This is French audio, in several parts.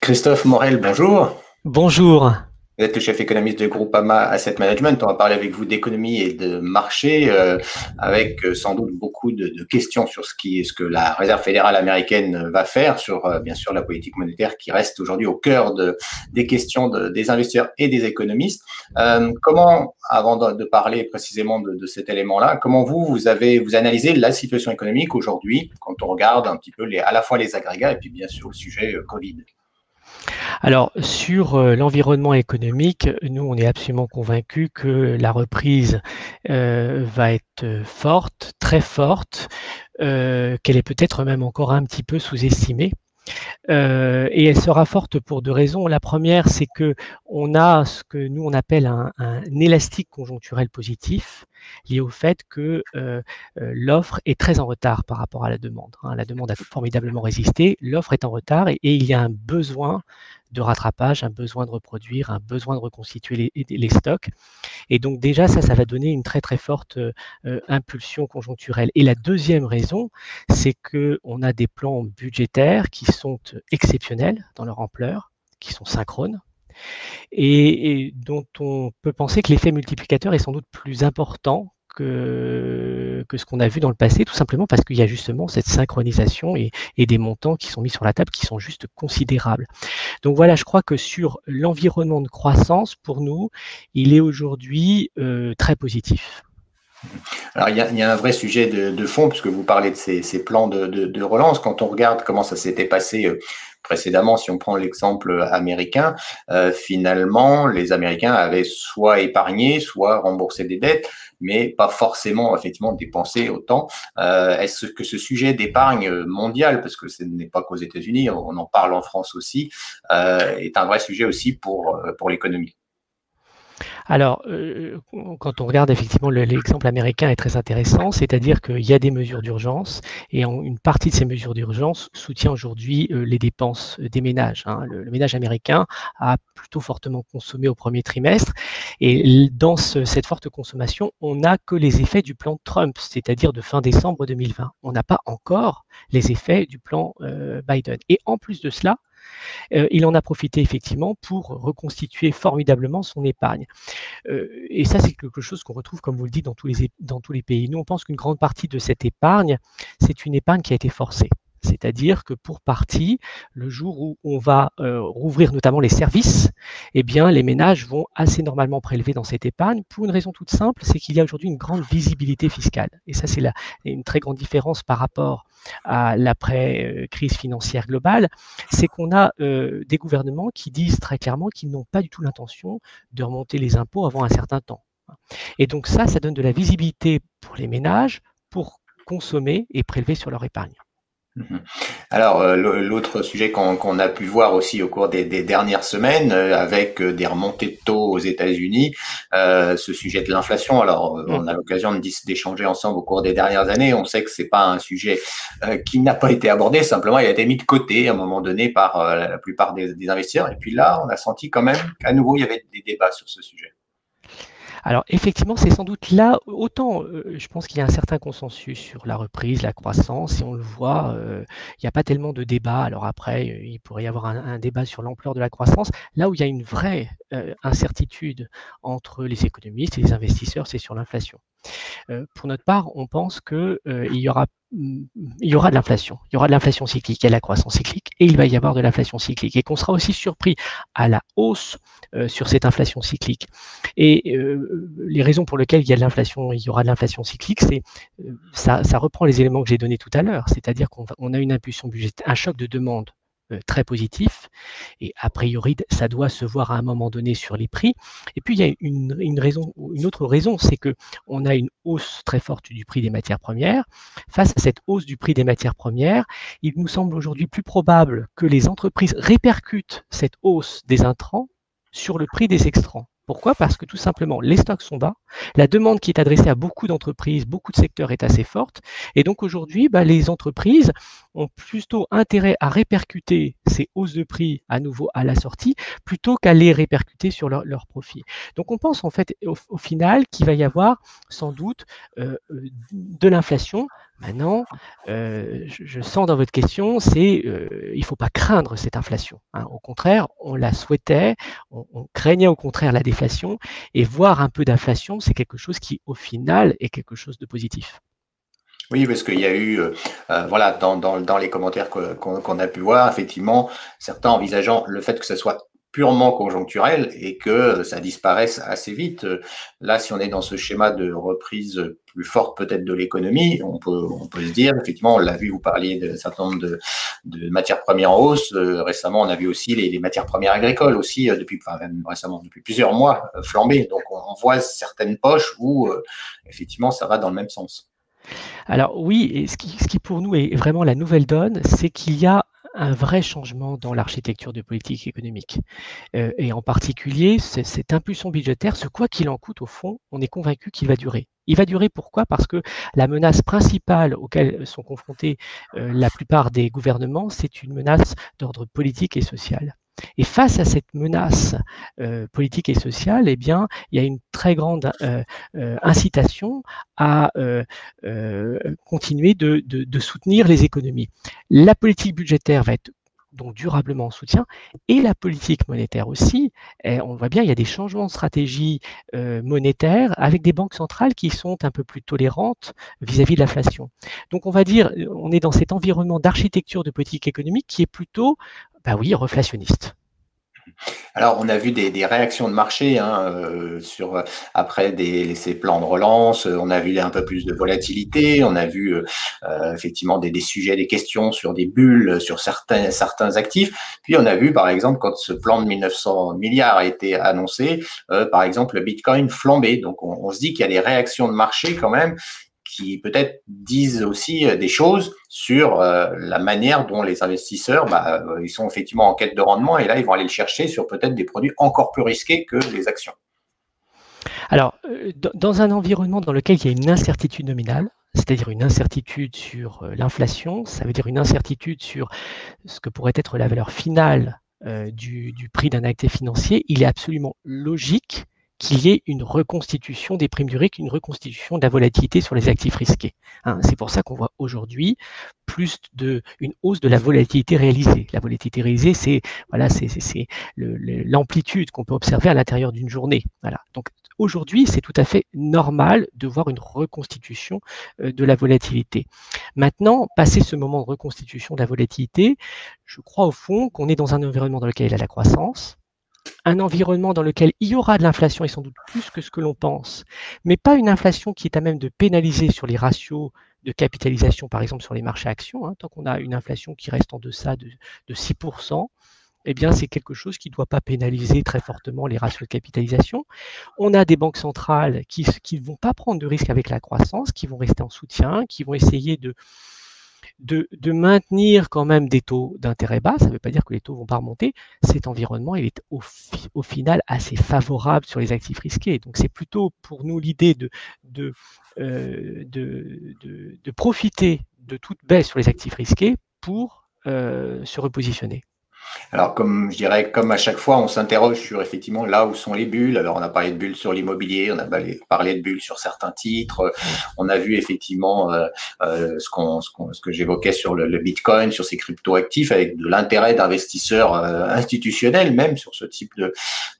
Christophe Morel, bonjour. Bonjour. Vous êtes le chef économiste de Groupama Asset Management. On va parler avec vous d'économie et de marché, euh, avec euh, sans doute beaucoup de, de, questions sur ce, qui, ce que la Réserve fédérale américaine va faire, sur euh, bien sûr la politique monétaire qui reste aujourd'hui au cœur de, des questions de, des investisseurs et des économistes. Euh, comment, avant de, de parler précisément de, cet élément-là, comment vous, vous avez vous analysez la situation économique aujourd'hui quand on regarde un petit peu les, à la fois les agrégats et puis bien sûr le sujet Covid? Alors, sur euh, l'environnement économique, nous, on est absolument convaincus que la reprise euh, va être euh, forte, très forte, qu'elle est peut-être même encore un petit peu sous-estimée. et elle sera forte pour deux raisons. La première, c'est que on a ce que nous on appelle un, un élastique conjoncturel positif, lié au fait que euh, euh, l'offre est très en retard par rapport à la demande. Hein. La demande a formidablement résisté, l'offre est en retard et, il y a un besoin de rattrapage, un besoin de reproduire, un besoin de reconstituer les, stocks. Et donc déjà, ça, ça va donner une très très forte euh, impulsion conjoncturelle. Et la deuxième raison, c'est qu'on a des plans budgétaires qui sont exceptionnels dans leur ampleur, qui sont synchrones, et, dont on peut penser que l'effet multiplicateur est sans doute plus important que, que ce qu'on a vu dans le passé, tout simplement parce qu'il y a justement cette synchronisation et, des montants qui sont mis sur la table qui sont juste considérables. Donc voilà, je crois que sur l'environnement de croissance, pour nous, il est aujourd'hui euh, très positif. Alors, il y, a, un vrai sujet de, fond, puisque vous parlez de ces, plans de, de, relance. Quand on regarde comment ça s'était passé euh, précédemment, si on prend l'exemple américain, euh, finalement, les Américains avaient soit épargné, soit remboursé des dettes, mais pas forcément effectivement dépensé autant. Euh, est-ce que ce sujet d'épargne mondiale, parce que ce n'est pas qu'aux États-Unis, on en parle en France aussi, euh, est un vrai sujet aussi pour, pour l'économie? Alors, euh, quand on regarde effectivement l'exemple américain est très intéressant, c'est-à-dire qu'il y a des mesures d'urgence et une partie de ces mesures d'urgence soutient aujourd'hui euh, les dépenses des ménages. Hein. Le, ménage américain a plutôt fortement consommé au premier trimestre et dans cette forte consommation, on n'a que les effets du plan Trump, c'est-à-dire de fin décembre 2020. On n'a pas encore les effets du plan euh, Biden. Et en plus de cela, euh, il en a profité effectivement pour reconstituer formidablement son épargne. Euh, et ça, c'est quelque chose qu'on retrouve, comme vous le dites, dans tous les, dans tous les pays. Nous, on pense qu'une grande partie de cette épargne, c'est une épargne qui a été forcée. C'est-à-dire que pour partie, le jour où on va euh, rouvrir notamment les services, eh bien, les ménages vont assez normalement prélever dans cette épargne pour une raison toute simple, c'est qu'il y a aujourd'hui une grande visibilité fiscale. Et ça, c'est une très grande différence par rapport à l'après-crise financière globale, c'est qu'on a euh, des gouvernements qui disent très clairement qu'ils n'ont pas du tout l'intention de remonter les impôts avant un certain temps. Et donc ça, ça donne de la visibilité pour les ménages pour consommer et prélever sur leur épargne. Mhm. Alors, euh, l'autre sujet qu'on a pu voir aussi au cours des, dernières semaines, euh, avec euh, des remontées de taux aux États-Unis, ce sujet de l'inflation. Alors, on a l'occasion d'échanger ensemble au cours des dernières années. On sait que c'est pas un sujet qui n'a pas été abordé, simplement il a été mis de côté à un moment donné par la plupart des, des investisseurs. Et puis là, on a senti quand même qu'à nouveau il y avait des débats sur ce sujet. Alors effectivement, c'est sans doute là, autant euh, je pense qu'il y a un certain consensus sur la reprise, la croissance, et on le voit, euh, il n'y a pas tellement de débat. Alors après, il pourrait y avoir un, débat sur l'ampleur de la croissance. Là où il y a une vraie euh, incertitude entre les économistes et les investisseurs, c'est sur l'inflation. pour notre part, on pense qu'il y aura il y aura de l'inflation. Il y aura de l'inflation cyclique, il y a la croissance cyclique et il va y avoir de l'inflation cyclique. Et qu'on sera aussi surpris à la hausse euh, sur cette inflation cyclique. Et euh, les raisons pour lesquelles il y a de l'inflation, il y aura de l'inflation cyclique, c'est euh, ça, ça reprend les éléments que j'ai donnés tout à l'heure, c'est-à-dire qu'on on a une impulsion budgétaire, un choc de demande très positif. Et a priori, ça doit se voir à un moment donné sur les prix. Et puis, il y a une, une raison, une autre raison, c'est que on a une hausse très forte du prix des matières premières. Face à cette hausse du prix des matières premières, il nous semble aujourd'hui plus probable que les entreprises répercutent cette hausse des intrants sur le prix des extrants. Pourquoi? Parce que tout simplement, les stocks sont bas, la demande qui est adressée à beaucoup d'entreprises, beaucoup de secteurs est assez forte, et donc aujourd'hui, bah, les entreprises ont plutôt intérêt à répercuter ces hausses de prix à nouveau à la sortie, plutôt qu'à les répercuter sur leurs leur profits. Donc on pense en fait au, final qu'il va y avoir sans doute euh, de l'inflation, Maintenant, je, sens dans votre question, c'est il ne faut pas craindre cette inflation. Hein. Au contraire, on la souhaitait, on, craignait au contraire la déflation, et voir un peu d'inflation, c'est quelque chose qui, au final, est quelque chose de positif. Oui, parce qu'il y a eu, euh, euh, voilà, dans, les commentaires qu'on a pu voir, effectivement, certains envisageant le fait que ce soit purement conjoncturel et que ça disparaisse assez vite. Là, si on est dans ce schéma de reprise plus forte peut-être de l'économie, on peut, se dire, effectivement, on l'a vu, vous parliez d'un certain nombre de, matières premières en hausse. Euh, récemment, on a vu aussi les, matières premières agricoles aussi, depuis, plusieurs mois, flamber. Donc, on, voit certaines poches où, effectivement, ça va dans le même sens. Alors oui, et ce qui pour nous est vraiment la nouvelle donne, c'est qu'il y a un vrai changement dans l'architecture de politique économique. Euh, et en particulier, cette impulsion budgétaire, ce quoi qu'il en coûte, au fond, on est convaincu qu'il va durer. Il va durer pourquoi? Parce que la menace principale auquel sont confrontés euh, la plupart des gouvernements, c'est une menace d'ordre politique et social. Et face à cette menace euh, politique et sociale, eh bien, il y a une très grande incitation à continuer de, soutenir les économies. La politique budgétaire va être donc durablement en soutien, et la politique monétaire aussi. On voit bien, il y a des changements de stratégie monétaire avec des banques centrales qui sont un peu plus tolérantes vis-à-vis -vis de l'inflation. Donc on va dire, on est dans cet environnement d'architecture de politique économique qui est plutôt bah oui, reflationniste. Alors, on a vu des, réactions de marché hein, euh, sur après des, ces plans de relance. On a vu un peu plus de volatilité. On a vu euh, effectivement des, sujets, des questions sur des bulles, sur certains certains actifs. Puis on a vu, par exemple, quand ce plan de 1900 milliards a été annoncé, euh, par exemple, le Bitcoin flambé. Donc, on, on se dit qu'il y a des réactions de marché quand même qui peut-être disent aussi euh, des choses sur euh, la manière dont les investisseurs, bah, euh, ils sont effectivement en quête de rendement et là, ils vont aller le chercher sur peut-être des produits encore plus risqués que les actions. Alors, dans un environnement dans lequel il y a une incertitude nominale, c'est-à-dire une incertitude sur l'inflation, ça veut dire une incertitude sur ce que pourrait être la valeur finale du, du prix d'un actif financier, il est absolument logique qu'il y ait une reconstitution des primes du RIC, une reconstitution de la volatilité sur les actifs risqués. Hein. c'est pour ça qu'on voit aujourd'hui plus de une hausse de la volatilité réalisée. La volatilité réalisée, c'est voilà, c'est l'amplitude qu'on peut observer à l'intérieur d'une journée. Donc aujourd'hui, c'est tout à fait normal de voir une reconstitution euh, de la volatilité. Maintenant, passer ce moment de reconstitution de la volatilité, je crois au fond qu'on est dans un environnement dans lequel il y a la croissance, un environnement dans lequel il y aura de l'inflation et sans doute plus que ce que l'on pense, mais pas une inflation qui est à même de pénaliser sur les ratios de capitalisation, par exemple sur les marchés actions, hein, tant qu'on a une inflation qui reste en deçà de, 6%, eh bien, c'est quelque chose qui ne doit pas pénaliser très fortement les ratios de capitalisation. On a des banques centrales qui ne vont pas prendre de risques avec la croissance, qui vont rester en soutien, qui vont essayer de, de, maintenir quand même des taux d'intérêt bas. Ça ne veut pas dire que les taux vont pas remonter. Cet environnement, il est au, final assez favorable sur les actifs risqués. Donc c'est plutôt pour nous l'idée de, euh, profiter de toute baisse sur les actifs risqués pour euh, se repositionner. Alors, comme je dirais, comme à chaque fois, on s'interroge sur effectivement là où sont les bulles. Alors, on a parlé de bulles sur l'immobilier, on a parlé de bulles sur certains titres. On a vu effectivement euh, euh, ce, qu'on, ce, que j'évoquais sur le, Bitcoin, sur ces crypto-actifs, avec de l'intérêt d'investisseurs euh, institutionnels même sur ce type de,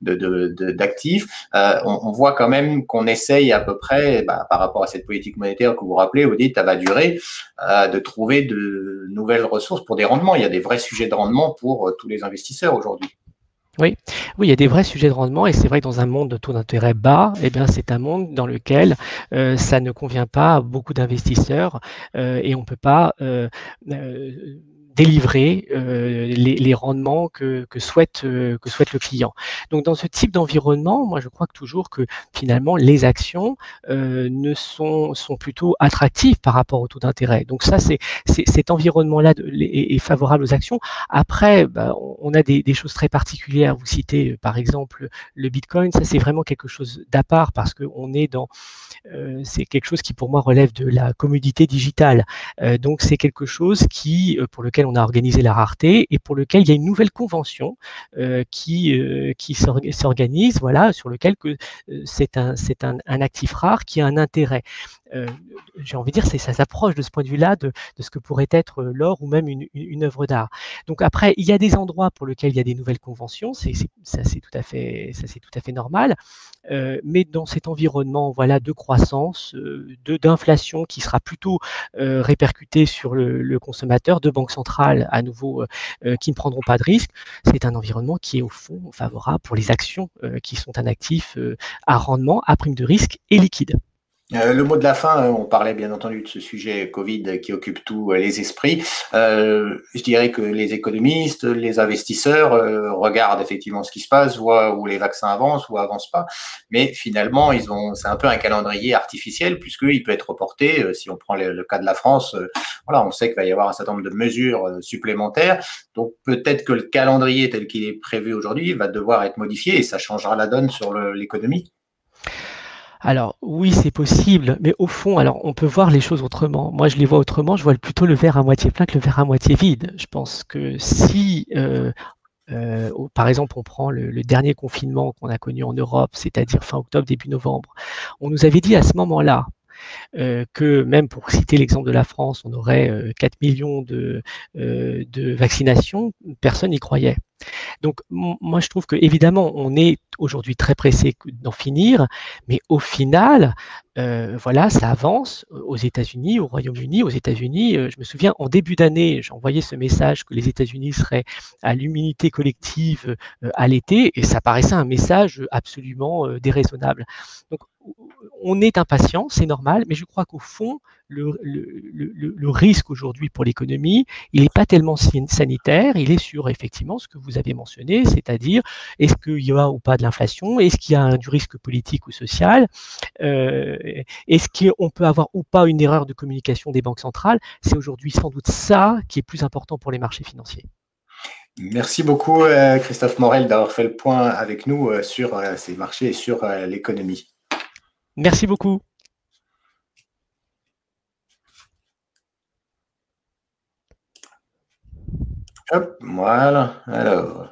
de, d'actifs. On, voit quand même qu'on essaye à peu près, bah, par rapport à cette politique monétaire que vous rappelez, vous dites, ça va durer, de trouver de nouvelles ressources pour des rendements. Il y a des vrais sujets de rendement pour tous les investisseurs aujourd'hui. Oui. oui, il y a des vrais sujets de rendement et c'est vrai que dans un monde de taux d'intérêt bas, eh bien, c'est un monde dans lequel euh, ça ne convient pas à beaucoup d'investisseurs euh, et on ne peut pas euh, délivrer euh, les, rendements que, souhaite, euh, que souhaite le client. Donc dans ce type d'environnement, moi je crois que toujours que finalement les actions euh, ne sont, sont plutôt attractives par rapport au taux d'intérêt. Donc ça, c'est cet environnement-là est, favorable aux actions. Après, bah, on a des, choses très particulières. Vous citez par exemple le Bitcoin. Ça, c'est vraiment quelque chose d'à part parce qu'on est dans c'est quelque chose qui pour moi relève de la commodité digitale. donc c'est quelque chose qui pour lequel on a organisé la rareté et pour lequel il y a une nouvelle convention euh, qui, euh, s'organise, voilà, sur lequel que euh, c'est un, actif rare qui a un intérêt. J'ai envie de dire, ça s'approche de ce point de vue-là de, ce que pourrait être l'or ou même une, une, œuvre d'art. Donc après, il y a des endroits pour lesquels il y a des nouvelles conventions, c'est ça c'est tout à fait ça c'est tout à fait normal. mais dans cet environnement voilà de croissance, de d'inflation qui sera plutôt répercuté sur le, le, consommateur, de banques centrales à nouveau qui ne prendront pas de risques, c'est un environnement qui est au fond favorable pour les actions qui sont un actif à rendement, à prime de risque et liquide. Euh, le mot de la fin, euh, on parlait bien entendu de ce sujet Covid qui occupe tous euh, les esprits. je dirais que les économistes, les investisseurs regardent effectivement ce qui se passe, voient où les vaccins avancent ou avancent pas, mais finalement, ils ont, c'est un peu un calendrier artificiel puisqu'il peut être reporté. si on prend le, cas de la France, voilà, on sait qu'il va y avoir un certain nombre de mesures supplémentaires. Donc peut-être que le calendrier tel qu'il est prévu aujourd'hui va devoir être modifié et ça changera la donne sur l'économie. Alors oui, c'est possible, mais au fond, alors on peut voir les choses autrement. Moi, je les vois autrement. Je vois plutôt le verre à moitié plein que le verre à moitié vide. Je pense que si, euh, euh, par exemple, on prend le, dernier confinement qu'on a connu en Europe, c'est-à-dire fin octobre, début novembre, on nous avait dit à ce moment-là, euh, que même pour citer l'exemple de la France, on aurait 4 millions de, de vaccinations, personne n'y croyait. Donc moi je trouve que évidemment on est aujourd'hui très pressé d'en finir, mais au final, euh, voilà, ça avance aux États-Unis, au Royaume-Uni. Aux États-Unis, euh, je me souviens en début d'année, envoyé ce message que les États-Unis seraient à l'immunité collective euh, à l'été, et ça paraissait un message absolument déraisonnable. On est impatient, c'est normal, mais je crois qu'au fond, le, risque aujourd'hui pour l'économie, il n'est pas tellement sanitaire, il est sur effectivement ce que vous avez mentionné, c'est-à-dire est-ce qu'il y a ou pas de l'inflation, est-ce qu'il y a du risque politique ou social, euh, est-ce qu'on peut avoir ou pas une erreur de communication des banques centrales. C'est aujourd'hui sans doute ça qui est plus important pour les marchés financiers. Merci beaucoup euh, Christophe Morel d'avoir fait le point avec nous euh, sur ces marchés et sur l'économie. Merci beaucoup. Hop, voilà. Alors.